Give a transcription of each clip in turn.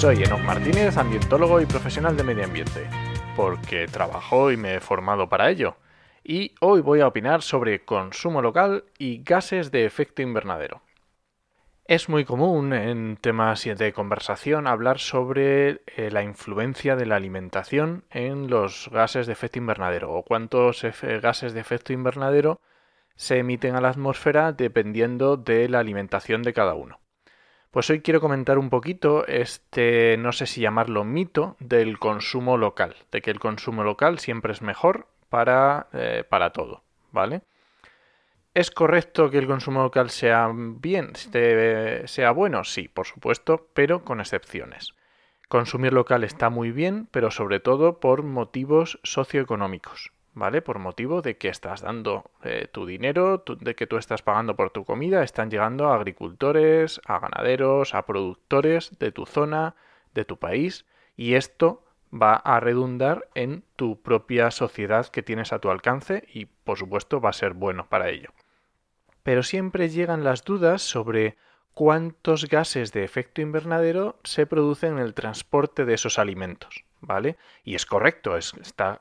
Soy Enoch Martínez, ambientólogo y profesional de medio ambiente, porque trabajo y me he formado para ello. Y hoy voy a opinar sobre consumo local y gases de efecto invernadero. Es muy común en temas de conversación hablar sobre eh, la influencia de la alimentación en los gases de efecto invernadero o cuántos gases de efecto invernadero se emiten a la atmósfera dependiendo de la alimentación de cada uno. Pues hoy quiero comentar un poquito este, no sé si llamarlo mito, del consumo local, de que el consumo local siempre es mejor para, eh, para todo, ¿vale? ¿Es correcto que el consumo local sea bien, sea bueno? Sí, por supuesto, pero con excepciones. Consumir local está muy bien, pero sobre todo por motivos socioeconómicos. ¿Vale? Por motivo de que estás dando eh, tu dinero, de que tú estás pagando por tu comida, están llegando a agricultores, a ganaderos, a productores de tu zona, de tu país, y esto va a redundar en tu propia sociedad que tienes a tu alcance y por supuesto va a ser bueno para ello. Pero siempre llegan las dudas sobre cuántos gases de efecto invernadero se producen en el transporte de esos alimentos. ¿vale? Y es correcto, está,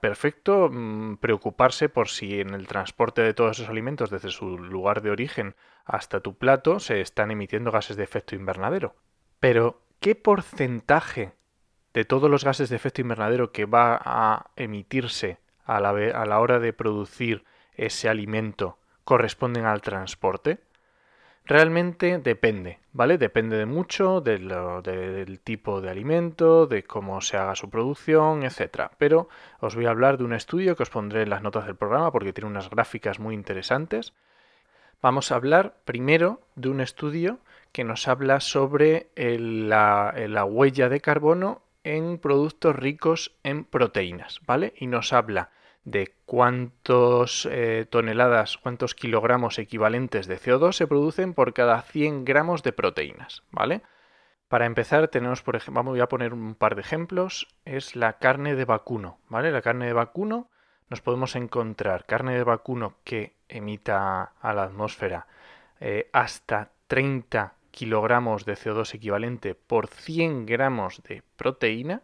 perfecto mm, preocuparse por si en el transporte de todos esos alimentos desde su lugar de origen hasta tu plato se están emitiendo gases de efecto invernadero. Pero, ¿qué porcentaje de todos los gases de efecto invernadero que va a emitirse a la hora de producir ese alimento corresponden al transporte? Realmente depende, ¿vale? Depende de mucho del tipo de alimento, de cómo se haga su producción, etc. Pero os voy a hablar de un estudio que os pondré en las notas del programa porque tiene unas gráficas muy interesantes. Vamos a hablar primero de un estudio que nos habla sobre la, la huella de carbono en productos ricos en proteínas, ¿vale? Y nos habla de cuántos eh, toneladas, cuántos kilogramos equivalentes de CO2 se producen por cada 100 gramos de proteínas, ¿vale? Para empezar tenemos, por ejemplo, vamos a poner un par de ejemplos, es la carne de vacuno, ¿vale? La carne de vacuno nos podemos encontrar carne de vacuno que emita a la atmósfera eh, hasta 30 kilogramos de CO2 equivalente por 100 gramos de proteína,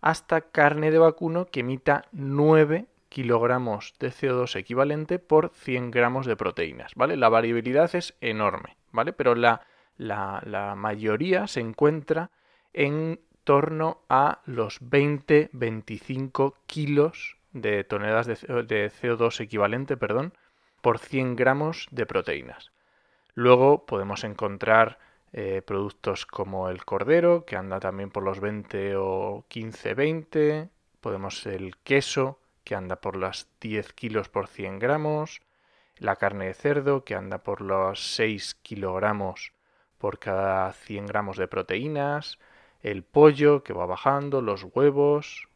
hasta carne de vacuno que emita 9 kilogramos de CO2 equivalente por 100 gramos de proteínas, ¿vale? La variabilidad es enorme, ¿vale? Pero la, la, mayoría se encuentra en torno a los 20-25 kilos de toneladas de, CO2 equivalente, perdón, por 100 gramos de proteínas. Luego podemos encontrar eh, productos como el cordero, que anda también por los 20 o 15-20, podemos el queso, que anda por las 10 kilos por 100 gramos, la carne de cerdo, que anda por los 6 kilogramos por cada 100 gramos de proteínas, el pollo, que va bajando, los huevos,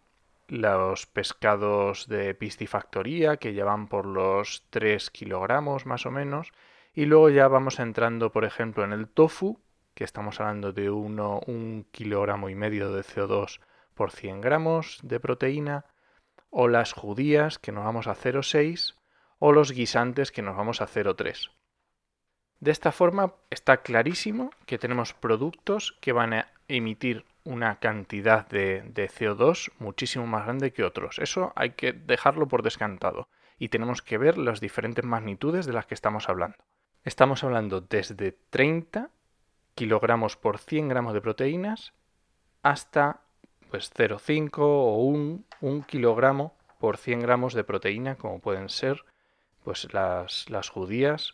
los pescados de piscifactoría, que ya van por los 3 kilogramos más o menos, y luego ya vamos entrando, por ejemplo, en el tofu, que estamos hablando de 1 un kilogramo y medio de CO2 por 100 gramos de proteína, o las judías que nos vamos a 0,6 o los guisantes que nos vamos a 0,3. De esta forma está clarísimo que tenemos productos que van a emitir una cantidad de, CO2 muchísimo más grande que otros. Eso hay que dejarlo por descantado y tenemos que ver las diferentes magnitudes de las que estamos hablando. Estamos hablando desde 30 kilogramos por 100 gramos de proteínas hasta pues 0,5 o 1, kilogramo por 100 gramos de proteína, como pueden ser pues las, las judías,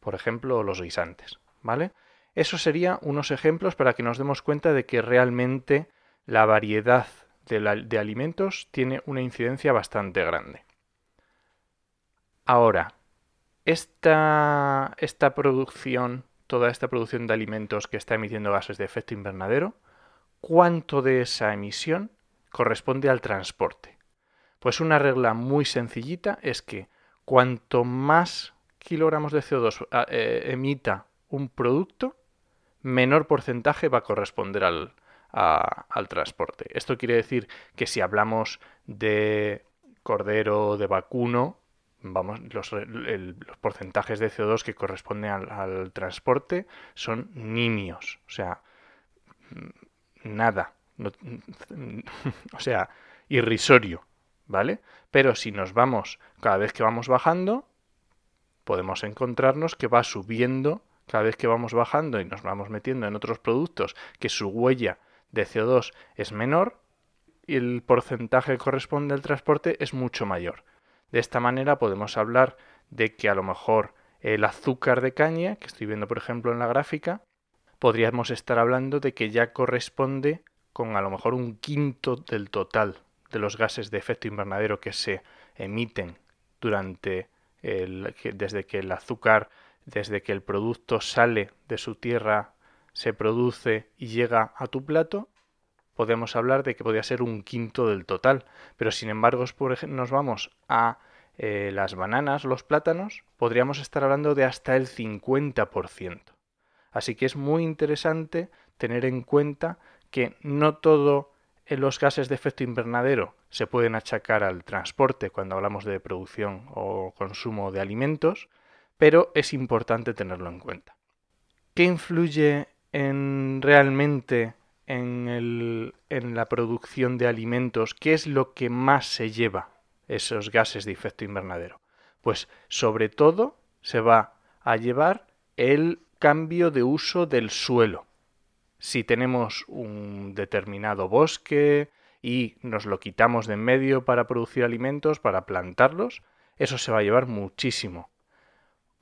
por ejemplo, o los guisantes, ¿vale? Eso serían unos ejemplos para que nos demos cuenta de que realmente la variedad de, de alimentos tiene una incidencia bastante grande. Ahora, esta, esta producción, toda esta producción de alimentos que está emitiendo gases de efecto invernadero, cuánto de esa emisión corresponde al transporte. Pues una regla muy sencillita es que cuanto más kilogramos de CO2 ah, eh, emita un producto, menor porcentaje va a corresponder al, al transporte. Esto quiere decir que si hablamos de cordero, de vacuno, vamos, los, porcentajes de CO2 que corresponden al, transporte son nimios, o sea, nada, o sea, irrisorio, ¿vale? Pero si nos vamos, cada vez que vamos bajando, podemos encontrarnos que va subiendo cada vez que vamos bajando y nos vamos metiendo en otros productos que su huella de CO2 es menor y el porcentaje que corresponde al transporte es mucho mayor. De esta manera podemos hablar de que a lo mejor el azúcar de caña, que estoy viendo por ejemplo en la gráfica, podríamos estar hablando de que ya corresponde con a lo mejor un quinto del total de los gases de efecto invernadero que se emiten durante desde que el azúcar, desde que el producto sale de su tierra, se produce y llega a tu plato, podemos hablar de que podría ser un quinto del total. Pero sin embargo, por ejemplo, nos vamos a eh, las bananas, los plátanos, podríamos estar hablando de hasta el 50%. Así que es muy interesante tener en cuenta que no todo en los gases de efecto invernadero se pueden achacar al transporte cuando hablamos de producción o consumo de alimentos, pero es importante tenerlo en cuenta. ¿Qué influye en realmente en, la producción de alimentos, ¿qué es lo que más se lleva esos gases de efecto invernadero? Pues sobre todo se va a llevar el cambio de uso del suelo. Si tenemos un determinado bosque y nos lo quitamos de en medio para producir alimentos, para plantarlos, eso se va a llevar muchísimo.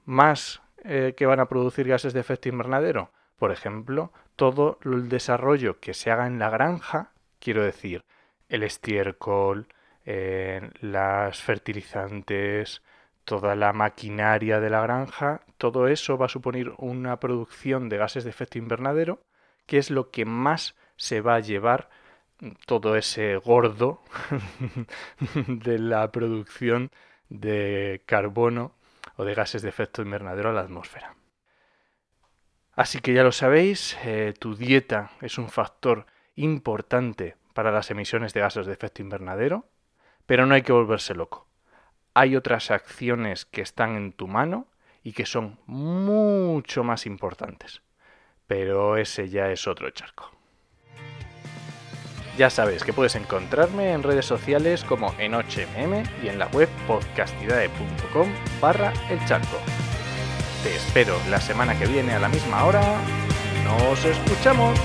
Más eh, que van a producir gases de efecto invernadero, por ejemplo, todo el desarrollo que se haga en la granja, quiero decir, el estiércol, eh, las fertilizantes, toda la maquinaria de la granja, todo eso va a suponer una producción de gases de efecto invernadero, que es lo que más se va a llevar todo ese gordo de la producción de carbono o de gases de efecto invernadero a la atmósfera. Así que ya lo sabéis, eh, tu dieta es un factor importante para las emisiones de gases de efecto invernadero, pero no hay que volverse loco. Hay otras acciones que están en tu mano y que son mucho más importantes. Pero ese ya es otro charco. Ya sabes que puedes encontrarme en redes sociales como en HMM y en la web podcastidae.com barra el charco. Te espero la semana que viene a la misma hora. ¡Nos escuchamos!